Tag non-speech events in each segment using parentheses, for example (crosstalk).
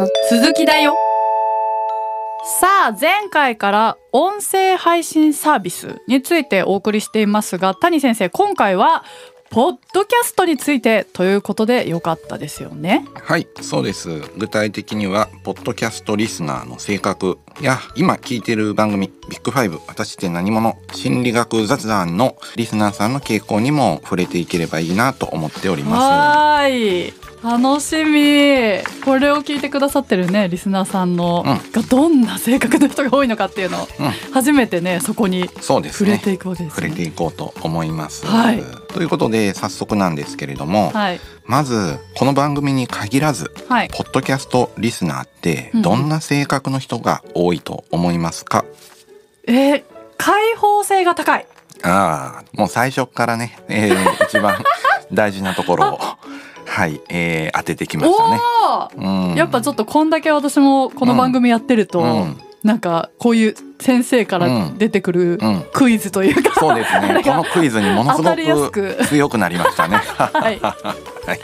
の続きだよ。さあ前回から音声配信サービスについてお送りしていますが谷先生今回はポッドキャストについてということでよかったですよね。はいそうです。具体的にはポッドキャストリスナーの性格や今聞いている番組ビッグファイブ私って何者心理学雑談のリスナーさんの傾向にも触れていければいいなと思っております。はい楽しみ。これを聞いてくださってるねリスナーさんの、うん。がどんな性格の人が多いのかっていうのを、うん。初めてねそこにそうですね。触れていくわけですね。触れていこうと思います、はい。ということで早速なんですけれども、はい。まずこの番組に限らずはい。ポッドキャストリスナーってうん。どんな性格の人が多いと思いますか、えー開放性が高い。ああもう最初からね、えー一番大事なところを (laughs) はい、えー当ててきましたね。うん。やっぱちょっとこんだけ私もこの番組やってると、うん。なんかこういう先生から出てくるうん。クイズというか、そうですね。(laughs) このクイズにものすごく。強くなりましたね。(laughs) (laughs) はい。はい。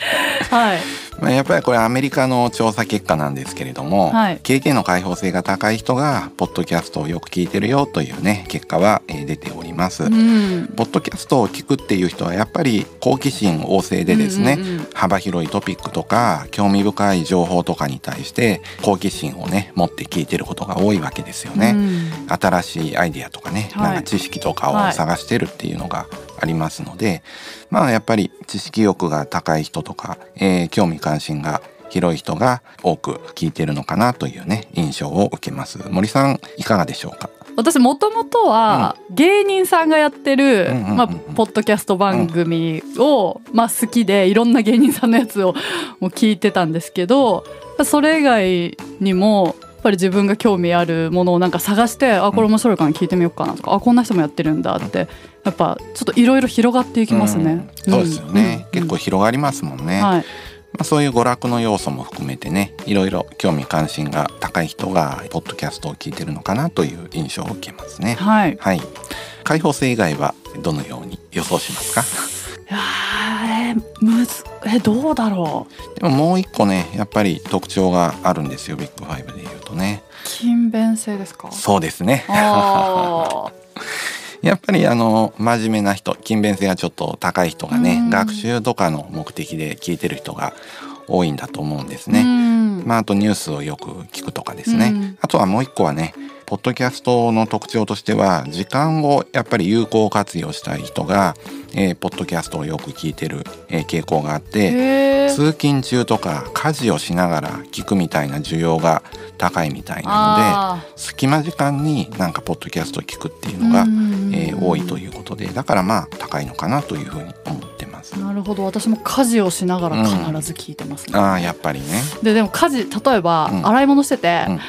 はいまあやっぱりこれアメリカの調査結果なんですけれども、はい。経験の開放性が高い人がポッドキャストをよく聞いてるよというね結果は、えー出ております。うん。ポッドキャストを聞くっていう人はやっぱり好奇心旺盛でですね、うんうんうん。幅広いトピックとか興味深い情報とかに対して好奇心をね持って聞いてることが多いわけですよね。うん。新しいアイディアとかね、はい。なんか知識とかを探してるっていうのがありますので、まあやっぱり知識欲が高い人とか、えー興味関心が広い人が多く聞いてるのかなというね印象を受けます。森さんいかがでしょうか？私もともとは芸人さんがやってる、まあ、ポッドキャスト番組を、まあ、好きでいろんな芸人さんのやつを (laughs) もう聞いてたんですけどそれ以外にもやっぱり自分が興味あるものをなんか探してあこれ面白いから聞いてみようかなとかあこんな人もやってるんだってやっぱちょっといろいろ広がっていきますね。うん。そうですよね、うん。結構広がりますもんね、はい。まあ、そういう娯楽の要素も含めてねいろいろ興味関心が高い人がポッドキャストを聞いてるのかなという印象を受けますね。はい、はい。開放性以外はどのように予想しますか？いやーえーむずえどうだろう？でももう一個ねやっぱり特徴があるんですよビッグファイブで言うとね。勤勉性ですか？そうですね。あやっぱりあの真面目な人勤勉性がちょっと高い人がねうん。学習とかの目的で聞いてる人が多いんだと思うんですーね、うん。まああとニュースをよく聞くとかですね、うん。あとはもう一個はねポッドキャストの特徴としては時間をやっぱり有効活用したい人が、えーポッドキャストをよく聞いてる、えー傾向があって通勤中とか家事をしながら聞くみたいな需要が高いみたいなのであ隙間時間になんかポッドキャスト聞くっていうのが、うんえー多いということでだからまあ高いのかなというふうに思ってます。ーなるほど。私も家事をしながら必ず聞いてますね、ああやっぱりね。ででも家事例えば、うん。洗い物してて、うん。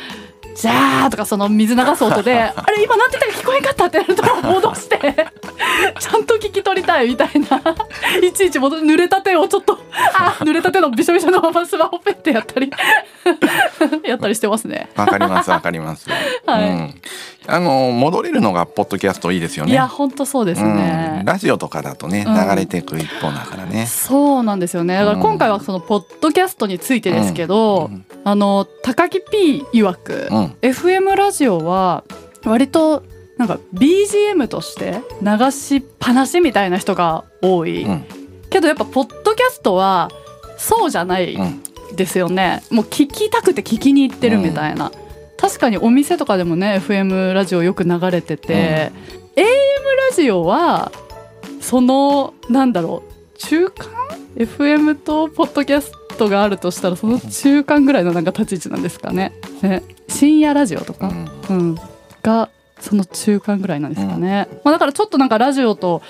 じゃーとかその水流す音で (laughs) あれ今なんて言ったか聞こえんかったってなると戻して (laughs) ちゃんと聞き取りたいみたいな。いちいち戻濡れた手をちょっとあ濡れた手のびしょびしょのままスマホペッてやったり (laughs) やったりしてますね。わかりますわかります。(laughs) はいうん、あの戻れるのがポッドキャストいいですよね。いや本当そうですね。うん、ラジオとかだとねうん流れてくる一方だからね。そうなんですよね。だから今回はそのポッドキャストについてですけど、うんあの高木 P 曰く、うん、FM ラジオは割となんか BGM として流しっぱなしみたいな人が多い、うん、けどやっぱポッドキャストはそうじゃないうん、ですよね、もう聞きたくて聞きに行ってるみたいな、確かにお店とかでもね FM ラジオよく流れてて、AM ラジオはそのなんだろう中間？FM とポッドキャストがあるとしたらその中間ぐらいのなんか立ち位置なんですかね。ね。深夜ラジオとか、うん。うん、がその中間ぐらいなんですかね。まあ、だからちょっとなんかラジオと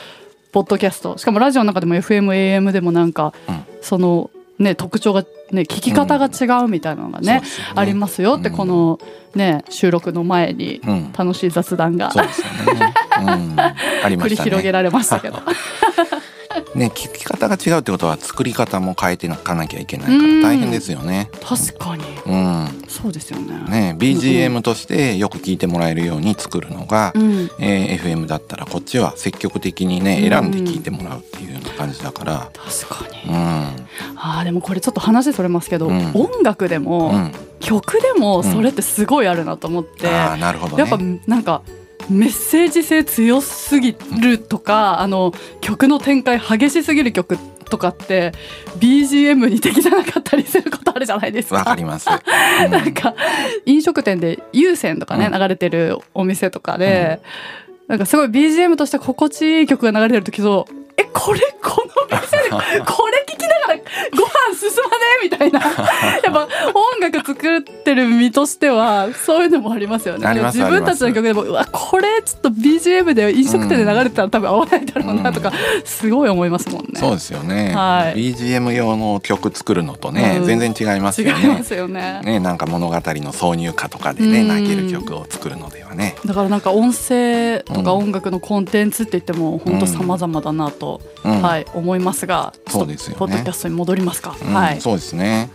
ポッドキャストしかもラジオの中でも FMAM でもなんか、うん。そのね特徴がね聞き方が違うみたいなのがね,、そうですよね。ありますよって、うん。このね収録の前にうん、楽しい雑談が (laughs) 繰り。広げられましたけど。(laughs) ね、聞き方が違うってことは作り方も変えていかなきゃいけないから大変ですよね。確かに。うん、そうですよね。ね、BGM としてよく聞いてもらえるように作るのが、うん、えー FM だったらこっちは積極的にねうん。選んで聞いてもらうっていうような感じだから。確かに、うん、あーでもこれちょっと話それますけど、うん。音楽でも、うん、曲でもそれってすごいあるなと思って、ああなるほどね。やっぱなんかメッセージ性強すぎるとか、あの曲の展開激しすぎる曲とかって BGM に適さなかったりすることあるじゃないですか。わかります、(laughs) うん。なんか飲食店で有線とかね、うん。流れてるお店とかで、なんかすごい BGM として心地いい曲が流れてる時とえこれこの店で (laughs) これ聞きなみたいな。(laughs) やっぱ音楽作ってる身としてはそういうのもありますよね。自分たちの曲でもうわこれちょっと BGM で飲食店で流れてたら多分合わないだろうなとか、すごい思いますもんね。そうですよね、はい。BGM 用の曲作るのとね、うん。全然違います違いよねますよね。ねなんか物語の挿入歌とかでねうん。泣ける曲を作るのではね。だからなんか音声とかうん。音楽のコンテンツって言っても本当様々だなと、うん。はい思いますが、そうですよね。ポッドキャストに戻りますか。うん。はい。そうですね。ね。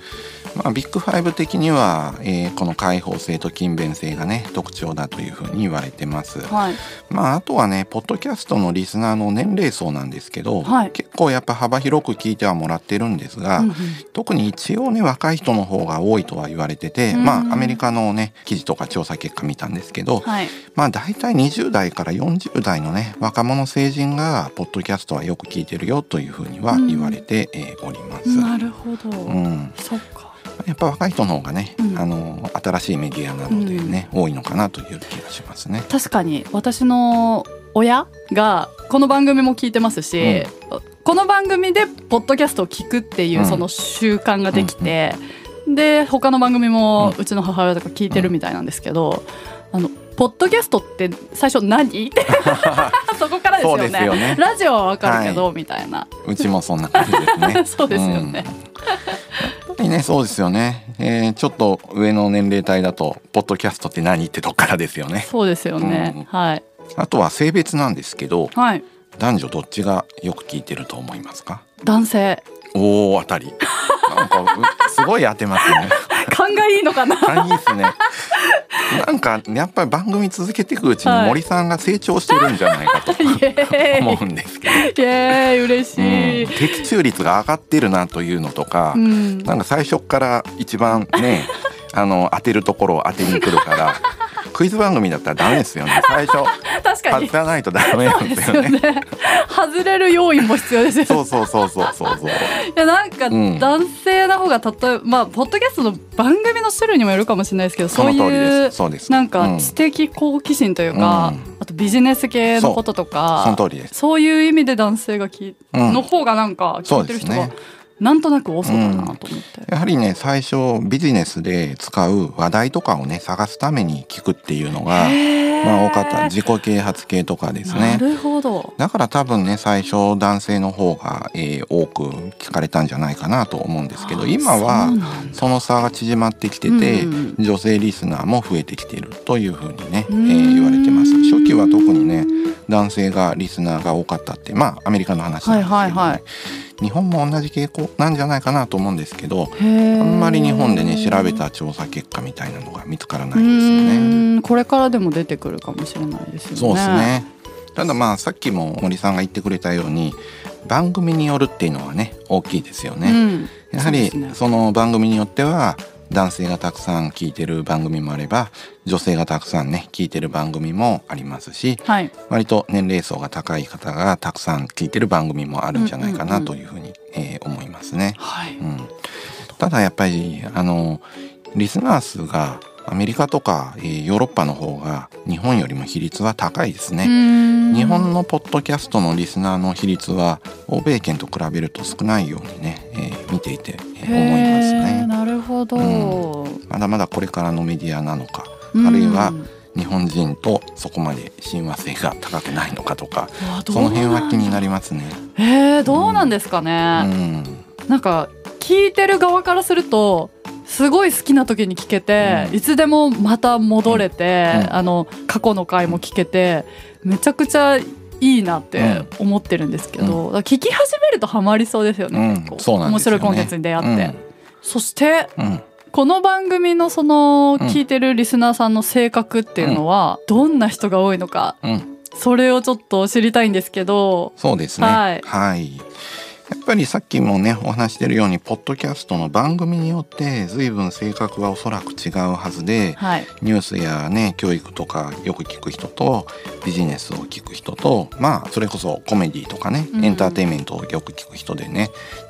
まあ、ビッグファイブ的には、えーこの開放性と勤勉性がね特徴だというふうに言われてます。はい。まああとはねポッドキャストのリスナーの年齢層なんですけど、はい結構やっぱ幅広く聞いてはもらってるんですが、うんうん特に一応ね若い人の方が多いとは言われてて、うんまあアメリカのね記事とか調査結果見たんですけど、はい。まあ大体20代から40代のね若者成人がポッドキャストはよく聞いてるよというふうには言われて、えーおります。なるほど。うん、そっか。やっぱ若い人の方がね、うん。あの新しいメディアなのでね、多いのかなという気がしますね。確かに私の親がこの番組も聞いてますし、この番組でポッドキャストを聞くっていううん。その習慣ができて、で他の番組もうちの母親とか聞いてるみたいなんですけど、あのポッドキャストって最初何？っ (laughs) てそこからですよね。ね。ラジオはわかるけど、みたいな。うちもそんな感じですね。(laughs) そうですよね、ぱりねそうですよね、えーちょっと上の年齢帯だとポッドキャストって何ってとこからですよね。そうですよね、うん。はい。あとは性別なんですけどはい。男女どっちがよく聞いてると思いますか？男性。おお当たり。なんかうすごい当てますね。勘がいいのかな。あいいですね。なんかやっぱり番組続けていくうちにはい。森さんが成長してるんじゃないかと (laughs) 思うんですけど。イエーイ嬉しい、うん、的中率が上がってるなというのとか、うん。なんか最初から一番ねあの当てるところを当てに来るからクイズ番組だったらダメですよね (laughs) 最初確かに当てないとダメなんでですすよね。よね。外れる要因も必要ですよね。そうそうそうそうそうそう。(laughs) いやなんかうん男性の方が例えばまあポッドキャストの番組の種類にもよるかもしれないですけど、そそういうす。そうです。なんうんか知的好奇心というか、うんあとビジネス系のこととそかの、通りです。そういう意味で男性がき、うんの方がなんか聞いてる人がそうですねなんとなく多そうだなと思って。やはりね最初ビジネスで使う話題とかをね探すために聞くっていうのがまあ多かった。自己啓発系とかですなね。るほど。だから多分ね最初男性の方が、えー多く聞かれたんじゃないかなと思うんですけど今はその差が縮まってきてて、うん女性リスナーも増えてきているというふうにね、えうん。ー言われてます。初期は特にね男性がリスナーが多かったってまあアメリカの話なんですけど、ね。はいはいはい日本も同じ傾向なんじゃないかなと思うんですけどあんまり日本でね調べた調査結果みたいなのが見つからなういですよね。これからでも出てくるかもしれないですよね。そうですね。ただまあさっきも森さんが言ってくれたように番組によるっていうのはね大きいですよね。うんやはりその番組によっては男性がたくさん聞いてる番組もあれば女性がたくさんね聞いてる番組もありますしはい。割と年齢層が高い方がたくさん聞いてる番組もあるんじゃないかなんというふうに、えー思いますね。はい。うん、ただやっぱりあのリスナー数がアメリカとか、えーヨーロッパの方が日本よりも比率は高いですね。日日本のポッドキャストのリスナーの比率は欧米圏と比べると少ないようにね、えー見ていて、えー思いますね。なるほど。うまだまだこれからのメディアなのかうんあるいは日本人とそこまで親和性が高くないのかとかその辺は気になり。りますね。えー、どうなんですかうね。んなんか聞いてる側からすると。すごい好きな時に聞けて、うん。いつでもまた戻れて、うん。あの過去の回も聞けてめちゃくちゃいいなって思ってるんですけど、だから聞き始めるとハマりそうですよね、うん。ね。面白いコンテンツに出会って、そしてうん。うんこの番組のそのうん。聞いてるリスナーさんの性格っていうのはどんな人が多いのかうん。それをちょっと知りたいんですけどそうですね。はい。はい。やっぱりさっきもねお話してるようにポッドキャストの番組によって随分性格はおそらく違うはずで、はい。ニュースやね教育とかよく聞く人とビジネスを聞く人とまあそれこそコメディとかねうん。エンターテインメントをよく聞く人でね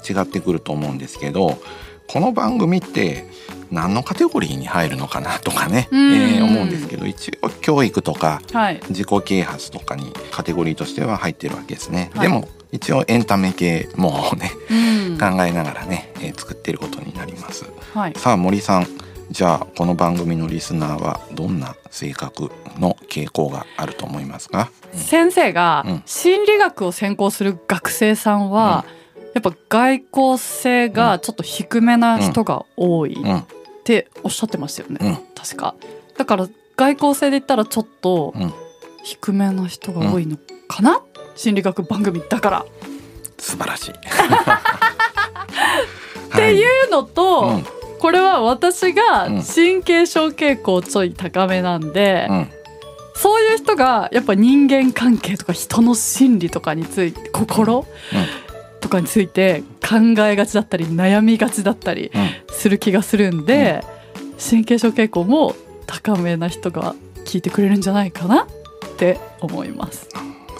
違ってくると思うんですけどこの番組って何のカテゴリーに入るのかなとかね、うん。えー思うんですけど一応教育とかはい。自己啓発とかにカテゴリーとしては入ってるわけですね。はい。でも一応エンタメ系もねうん。考えながらね、えー作ってることになります。はい。さあ森さん。じゃあこの番組のリスナーはどんな性格の傾向があると思いますか、先生がうん。心理学を専攻する学生さんは、やっぱ外交性がちょっと低めな人が多いうん。っておっしゃってましたよね、うん。確か。だから外交性で言ったらちょっとうん。低めな人が多いのかな、心理学番組だから。素晴らしい。っ (laughs) っていうのと、うん。これは私がうん。神経症傾向ちょい高めなんで、うん。そういう人がやっぱ人間関係とか人の心理とかについて心、とかについて考えがちだったり悩みがちだったりうん。する気がするんで、神経症傾向も高めな人が聞いてくれるんじゃないかなって思います。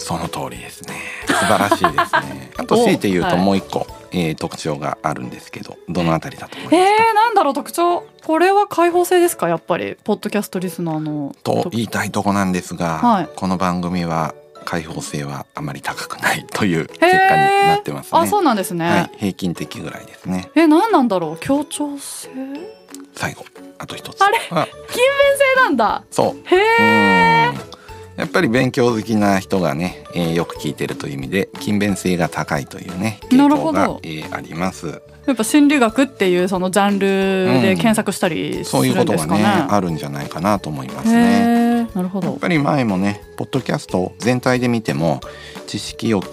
その通りですね。素晴らしいですね。(laughs) あと強いて言うとはいもう一個、えー特徴があるんですけどどのあたりだと思いえますか、ー、なんだろう特徴？これは開放性ですか？やっぱりポッドキャストリスナーの。と言いたいとこなんですが、はい。この番組は開放性はあまり高くないという結果になってますね。あそうなんですね、はい、平均的ぐらいですね。え何なんだろう？協調性？最後あと一つ。あれ？あ。勤勉性なんだ。そう。へえうんやっぱり勉強好きな人がね、えーよく聞いてるという意味で勤勉性が高いというねなる傾向がほど、えーあります。やっぱ心理学っていうそのジャンルで検索したりすそういうるんですかね。ことがねあるんじゃないかなと思いますへね。えなるほど。やっぱり前もねポッドキャスト全体で見ても知識欲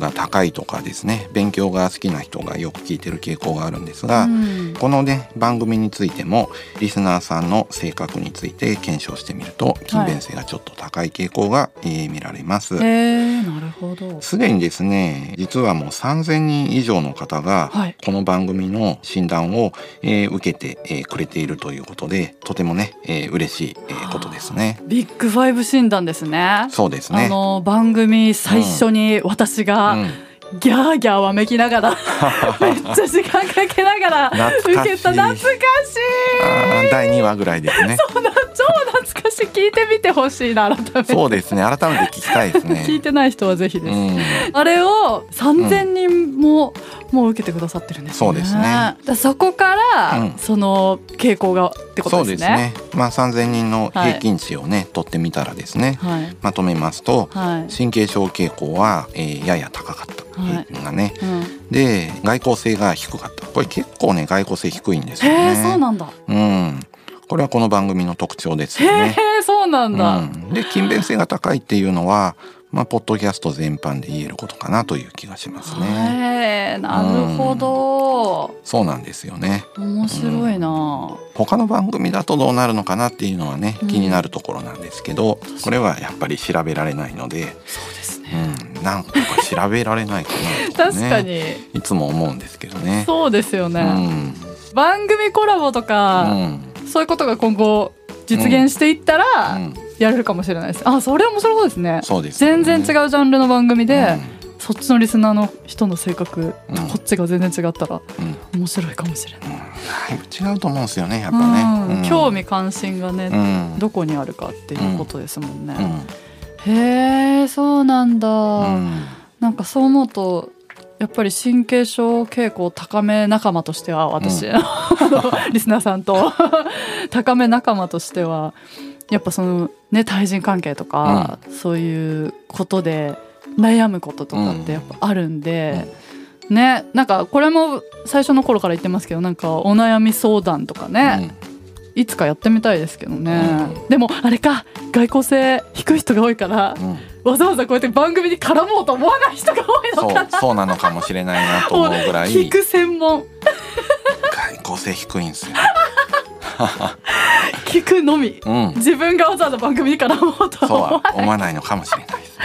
が高いとかですね勉強が好きな人がよく聞いてる傾向があるんですが、うんこのね番組についてもリスナーさんの性格について検証してみると勤勉性がちょっと高い傾向が、えー見られます。へえなるほど。すでにですね実はもう3,000人以上の方がはいこの番組の診断を、えー受けて、えーくれているということでとてもね、えー嬉しい、えーことですね。ビッグファイブ診断ですね。そうですね。あの番組最初に私が。うん。ギャーギャーわめきながら、(laughs) めっちゃ時間かけながら受けた懐かしい第2話ぐらいですね。(laughs) 超懐かしい聞いてみてほしいな改めてそうですね。改めて聞きたいですね。(laughs) 聞いてない人はぜひです、うん、あれを3000人も、もう受けてくださってるんですね。そうですねだそこから、うんその傾向がってことそうでね。ですすね。まあ3,000人の平均値をね、取ってみたらですね、はいまとめますとはい。神経症傾向は、えーやや高かったはい平均がね、うん、で外交性が低かったこれ結構ね外交性低いんですよね。そうなんだ。うん、これはこの番組の特徴ですへよね。えそうなんだ。うん、で勤勉性が高いっていうのは、まあ、ポッドキャスト全般で言えることかなという気がしますね。なるほど。そうなんですよね。面白いな。他の番組だとどうなるのかなっていうのはねうん気になるところなんですけど、これはやっぱり調べられないので、そうですね。うん、なんとか調べられないかなね、確かにいつも思うんですけどね。そうですよね。うん番組コラボとうか、んそういうことが今後実現していったら、うんやれるかもしれないです。あそれ面白そうですね。そうですよね、全然違うジャンルの番組で、うんそっちのリスナーの人の性格うんとこっちが全然違ったらうん面白いかもしれない。うんだいぶ違うと思うんですよねやっぱうんね。うん興味関心がね、うんどこにあるかっていうことですもんね。うんへえそうなんだ、うん。なんかそう思うとやっぱり神経症傾向高め仲間としては私、うあの (laughs) リスナーさんと。(laughs) 高め仲間としてはやっぱそのね対人関係とか、そういうことで悩むこととかってやっぱあるんで、ねなんかこれも最初の頃から言ってますけどなんかお悩み相談とかね、いつかやってみたいですけどね、うでもあれか外交性低い人が多いからうん。うんわざわざこうやって番組に絡もうと思わない人が多いのそうかな。そうなのかもしれないなと思うぐらい。聞く専門。外交性低いんですよ。(laughs) 聞くのみ。うん。自分がわざわざ番組に絡もうとそう思わない。は思わないのかもしれないです。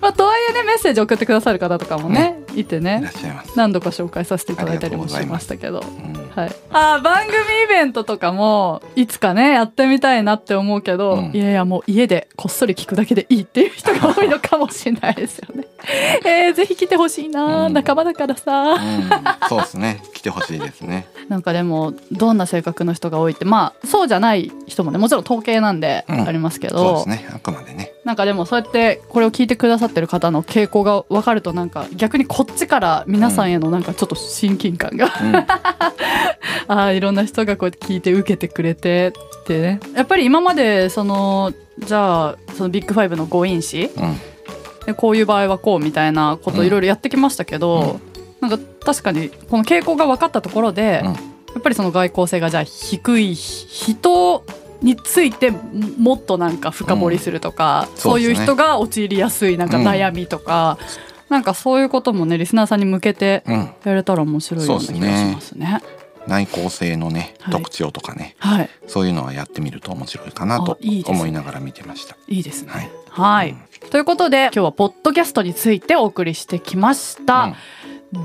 まあ、とはいえねメッセージ送ってくださる方とかもね、いてね。何度か紹介させていただいたりもしましたけど。うんはい、あー番組イベントとかもいつかねやってみたいなって思うけど、うんいやいやもう家でこっそり聞くだけでいいっていう人が多いのかもしれないですよね。(laughs) えー、ぜひ来てほしいな、うん仲間だからさ。うん、そうですね。来てほしいですね。(laughs) なんかでもどんな性格の人が多いってまあそうじゃない人もねもちろん統計なんでうんありますけそうど、ですね。あくまでね。なんかでもそうやってこれを聞いてくださってる方の傾向が分かるとなんか逆にこっちから皆さんへのなんかちょっと親近感が、うん、(laughs) ああいろんな人がこうやって聞いて受けてくれてってね。やっぱり今までそのじゃあそのビッグファイブの誤飲子うん、でこういう場合はこうみたいなことをいろいろやってきましたけど、なんか確かにこの傾向が分かったところで、うん。やっぱりその外交性がじゃあ低い人についてもっとなんか深掘りするとか、うん。そういう人が陥りやすいなんか悩みとか、なんかそういうこともねリスナーさんに向けてうん、やれたら面白いような気がしますね。内向性のね、はい。特徴とかね、はい、そういうのはやってみると面白いかなと思いながら見てました。いいですね。はい。はい、うん。ということで今日はポッドキャストについてお送りしてきました。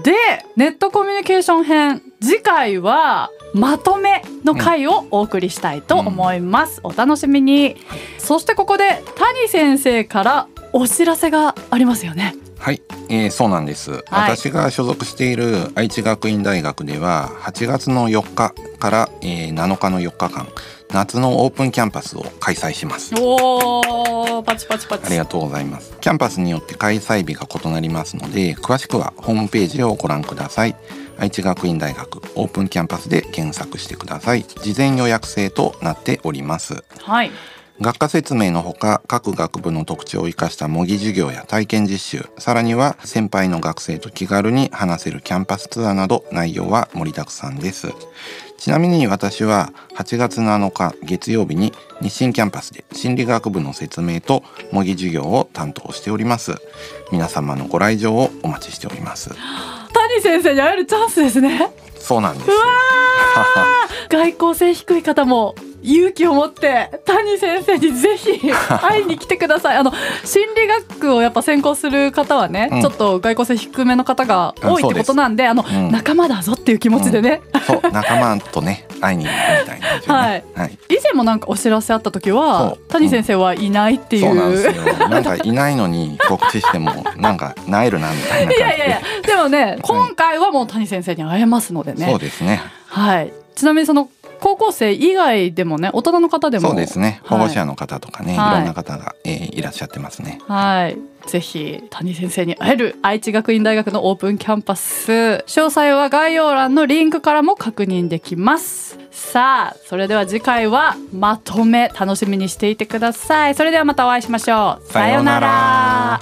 でネットコミュニケーション編次回はまとめの回をお送りしたいと思います、お楽しみに、そしてここで谷先生からお知らせがありますよね。はい、えーそうなんです、私が所属している愛知学院大学では8月の4日から、えー7日の4日間夏のオープンキャンパスを開催します。おーパチパチパチ。ありがとうございます。キャンパスによって開催日が異なりますので詳しくはホームページをご覧ください愛知学院大学オープンキャンパスで検索してください。事前予約制となっております。はい。学科説明のほか各学部の特徴を生かした模擬授業や体験実習さらには先輩の学生と気軽に話せるキャンパスツアーなど内容は盛りだくさんです。ちなみに私は8月7日月曜日に日清キャンパスで心理学部の説明と模擬授業を担当しております。皆様のご来場をお待ちしております (laughs) 谷先生に会えるチャンスですね。そうなんですよ。外交性低い方も勇気を持って谷先生にぜひ (laughs) 会いに来てください。あの心理学をやっぱ専攻する方はね、うん。ちょっと外交性低めの方が多いってことなんであの、うん。仲間だぞっていう気持ちでね、そう仲間とね会いに行くみたいな感じでね。はい。はい。以前もなんかお知らせあった時はそう。谷先生はいないっていう、そうなんですよ。なんかいないのに告知してもなんかなえるなみたいな感じで。(laughs) いやいやいや。でもね今回はもう谷先生に会えますのでね、そうですね。はい。ちなみにその高校生以外でもね大人の方でも。そうですね。はい。保護者の方とかね、はい。い、ろんな方が、えーいらっしゃってますね。はい。ぜひ谷先生に会える愛知学院大学のオープンキャンパス。詳細は概要欄のリンクからも確認できます。さあそれでは次回はまとめ楽しみにしていてください。それではまたお会いしましょう。さようなら